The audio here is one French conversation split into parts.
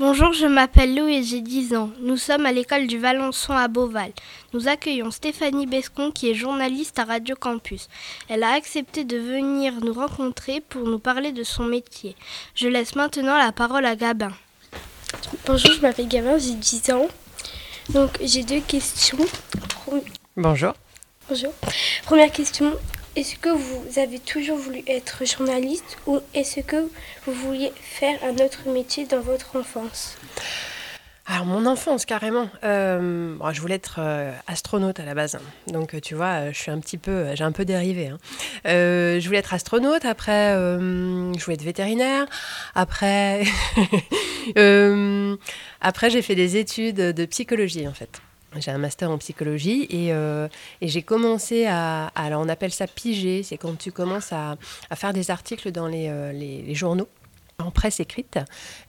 Bonjour, je m'appelle Lou et j'ai 10 ans. Nous sommes à l'école du Valençon à Beauval. Nous accueillons Stéphanie Bescon qui est journaliste à Radio Campus. Elle a accepté de venir nous rencontrer pour nous parler de son métier. Je laisse maintenant la parole à Gabin. Bonjour, je m'appelle Gabin, j'ai 10 ans. Donc j'ai deux questions. Bonjour. Bonjour. Première question, est-ce que vous avez toujours voulu être journaliste ou est-ce que vous vouliez faire un autre métier dans votre enfance? Alors mon enfance carrément, euh, je voulais être euh, astronaute à la base, donc tu vois, je suis un petit peu, j'ai un peu dérivé. Hein. Euh, je voulais être astronaute, après je voulais être vétérinaire, après, après j'ai fait des études de psychologie en fait. J'ai un master en psychologie et, euh, j'ai commencé à, Alors, on appelle ça piger, c'est quand tu commences à, faire des articles dans les, euh, journaux en presse écrite.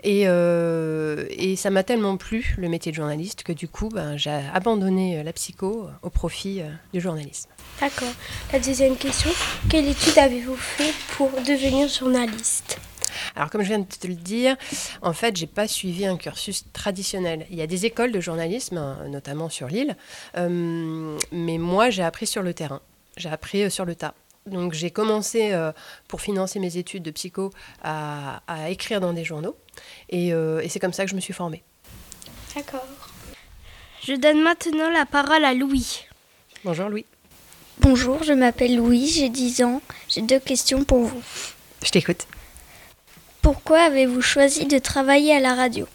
Et, euh, et ça m'a tellement plu, le métier de journaliste, que du coup, ben, j'ai abandonné la psycho au profit du journalisme. D'accord. La deuxième question, quelle étude avez-vous fait pour devenir journaliste? Alors, comme je viens de te le dire, en fait, j'ai pas suivi un cursus traditionnel. Il y a des écoles de journalisme, hein, notamment sur l'île, euh, mais moi, j'ai appris sur le terrain. J'ai appris euh, sur le tas. Donc, j'ai commencé, euh, pour financer mes études de psycho, à, écrire dans des journaux. Et, et c'est comme ça que je me suis formée. D'accord. Je donne maintenant la parole à Louis. Bonjour Louis. Bonjour, je m'appelle Louis, j'ai 10 ans. J'ai deux questions pour vous. Je t'écoute. Pourquoi avez-vous choisi de travailler à la radio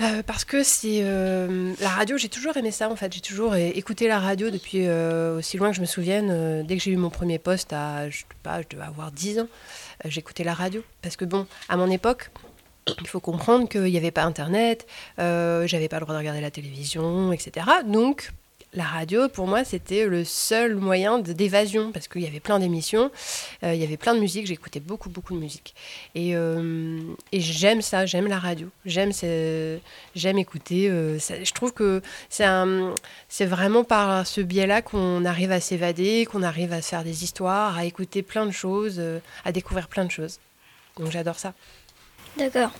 euh, parce que c'est euh, la radio, j'ai toujours aimé ça en fait. J'ai toujours écouté la radio depuis euh, aussi loin que je me souvienne. dès que j'ai eu mon premier poste, à, je, sais pas, je devais avoir 10 ans, j'écoutais la radio. Parce que bon, à mon époque, il faut comprendre qu'il n'y avait pas Internet, j'avais pas le droit de regarder la télévision, etc. Donc la radio, pour moi, c'était le seul moyen d'évasion parce qu'il y avait plein d'émissions, euh, il y avait plein de musique, j'écoutais beaucoup, beaucoup de musique. Et, euh, j'aime ça, j'aime la radio, j'aime j'aime écouter. Euh, je trouve que c'est vraiment par ce biais-là qu'on arrive à s'évader, qu'on arrive à faire des histoires, à écouter plein de choses, à découvrir plein de choses. Donc j'adore ça. D'accord.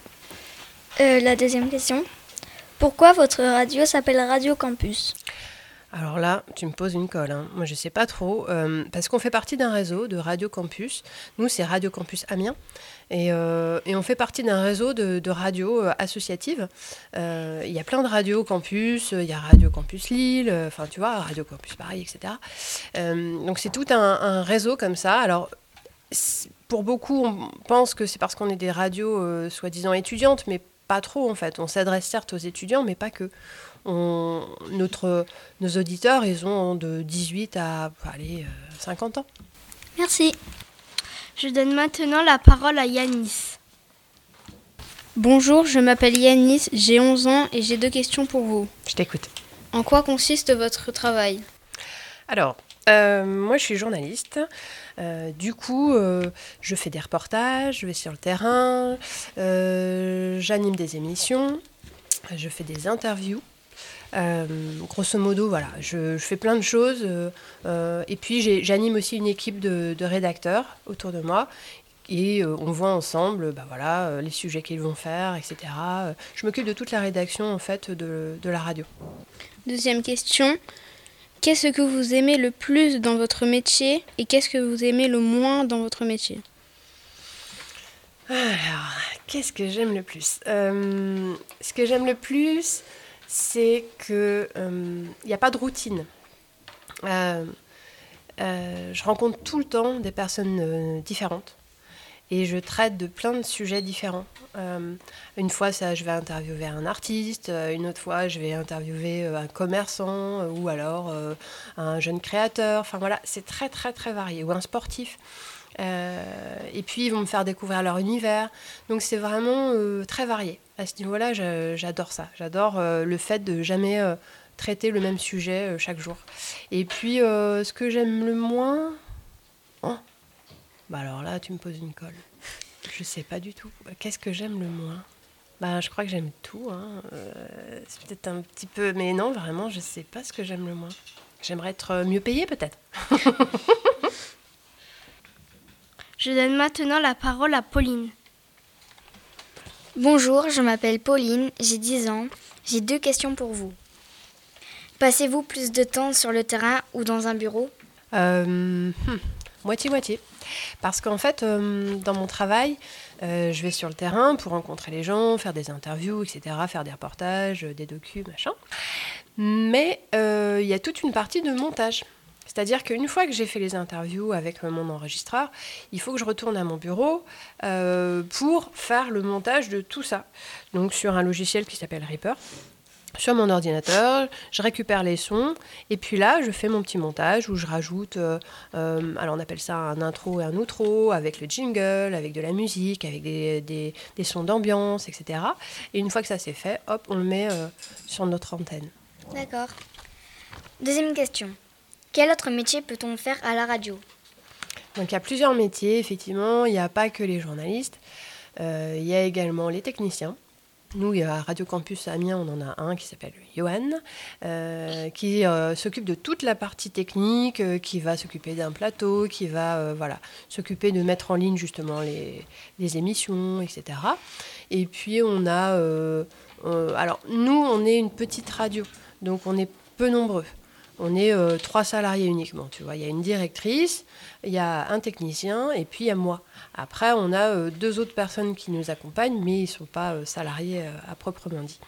la deuxième question. Pourquoi votre radio s'appelle Radio Campus? Alors là, tu me poses une colle. Hein. Moi, je ne sais pas trop. Euh, parce qu'on fait partie d'un réseau de Radio Campus. Nous, c'est Radio Campus Amiens. Et, euh, on fait partie d'un réseau de, radios euh, associatives. Il y a plein de radios campus. Il y a Radio Campus Lille. Enfin, tu vois, Radio Campus Paris, etc. donc, c'est tout un, un, réseau comme ça. Alors, pour beaucoup, on pense que c'est parce qu'on est des radios soi-disant étudiantes, mais pas trop en fait. On s'adresse certes aux étudiants, mais pas que notre, nos auditeurs, ils ont de 18 à allez, 50 euh, ans. Merci. Je donne maintenant la parole à Yanis. Bonjour, je m'appelle Yanis, j'ai 11 ans et j'ai deux questions pour vous. Je t'écoute. En quoi consiste votre travail? Alors, euh, moi je suis journaliste. Euh, du coup, je fais des reportages, je vais sur le terrain, j'anime des émissions, je fais des interviews. Euh, grosso modo, voilà, je, fais plein de choses. Euh, euh, et puis, j'anime aussi une équipe de, rédacteurs autour de moi. Et on voit ensemble bah voilà, les sujets qu'ils vont faire, etc. Je m'occupe de toute la rédaction en fait de, de la radio. Deuxième question. Qu'est-ce que vous aimez le plus dans votre métier et qu'est-ce que vous aimez le moins dans votre métier? Alors, qu'est-ce que j'aime le plus? Ce que j'aime le plus, c'est qu'il n'y a pas de routine. Euh, euh, je rencontre tout le temps des personnes euh, différentes et je traite de plein de sujets différents. une fois, ça, je vais interviewer un artiste, une autre fois, je vais interviewer un commerçant ou alors un jeune créateur. Enfin voilà, c'est très très très varié. Ou un sportif. Euh, et puis ils vont me faire découvrir leur univers. Donc c'est vraiment euh, très varié. À ce niveau-là, j'adore ça. J'adore euh, le fait de jamais traiter le même sujet chaque jour. Et puis ce que j'aime le moins... Oh. Bah alors là, tu me poses une colle. Je sais pas du tout. Qu'est-ce que j'aime le moins? Bah, je crois que j'aime tout. Hein. c'est peut-être un petit peu. Mais non, vraiment, je sais pas ce que j'aime le moins. J'aimerais être mieux payée, peut-être. Je donne maintenant la parole à Pauline. Bonjour, je m'appelle Pauline, j'ai 10 ans. J'ai deux questions pour vous. Passez-vous plus de temps sur le terrain ou dans un bureau? Euh, hmm, Moitié-moitié. Parce qu'en fait, euh, dans mon travail, euh, je vais sur le terrain pour rencontrer les gens, faire des interviews, etc., faire des reportages, des docus, machin. Mais euh, il y a toute une partie de montage. C'est-à-dire qu'une fois que j'ai fait les interviews avec euh, mon enregistreur, il faut que je retourne à mon bureau euh, pour faire le montage de tout ça. Donc sur un logiciel qui s'appelle Reaper sur mon ordinateur, je récupère les sons, et puis là, je fais mon petit montage où je rajoute, euh, alors on appelle ça un intro et un outro, avec le jingle, avec de la musique, avec des, des- sons d'ambiance, etc. Et une fois que ça c'est fait, hop, on le met sur notre antenne. D'accord. Deuxième question. Quel autre métier peut-on faire à la radio? Donc il y a plusieurs métiers, effectivement, il n'y a pas que les journalistes, Euh, il y a également les techniciens. Nous, à Radio Campus Amiens, on en a un qui s'appelle Johan, euh, qui euh, s'occupe de toute la partie technique, qui va s'occuper d'un plateau, qui va s'occuper de mettre en ligne justement les, les émissions, etc. Et puis on a... alors nous, on est une petite radio, donc on est peu nombreux. On est euh, trois salariés uniquement, tu vois. Il y a une directrice, il y a un technicien et puis il y a moi. Après, on a euh, deux autres personnes qui nous accompagnent, mais ils ne sont pas euh, salariés à proprement dit.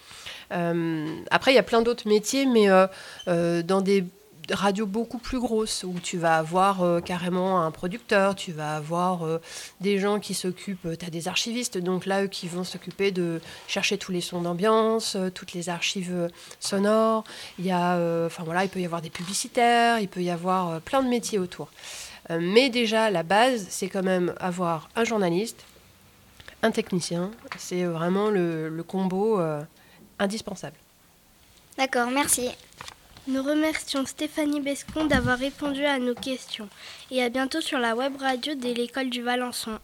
Après, il y a plein d'autres métiers, mais dans des radios beaucoup plus grosses, où tu vas avoir euh, carrément un producteur, tu vas avoir euh, des gens qui s'occupent, tu as des archivistes, donc là, eux qui vont s'occuper de chercher tous les sons d'ambiance, euh, toutes les archives euh, sonores. Il y a, euh, enfin voilà, il peut y avoir des publicitaires, il peut y avoir euh, plein de métiers autour. Euh, mais déjà, la base, c'est quand même avoir un journaliste, un technicien. C'est vraiment le, combo euh, indispensable. D'accord, merci. Nous remercions Stéphanie Bescon d'avoir répondu à nos questions et à bientôt sur la web radio de l'école du Valençon.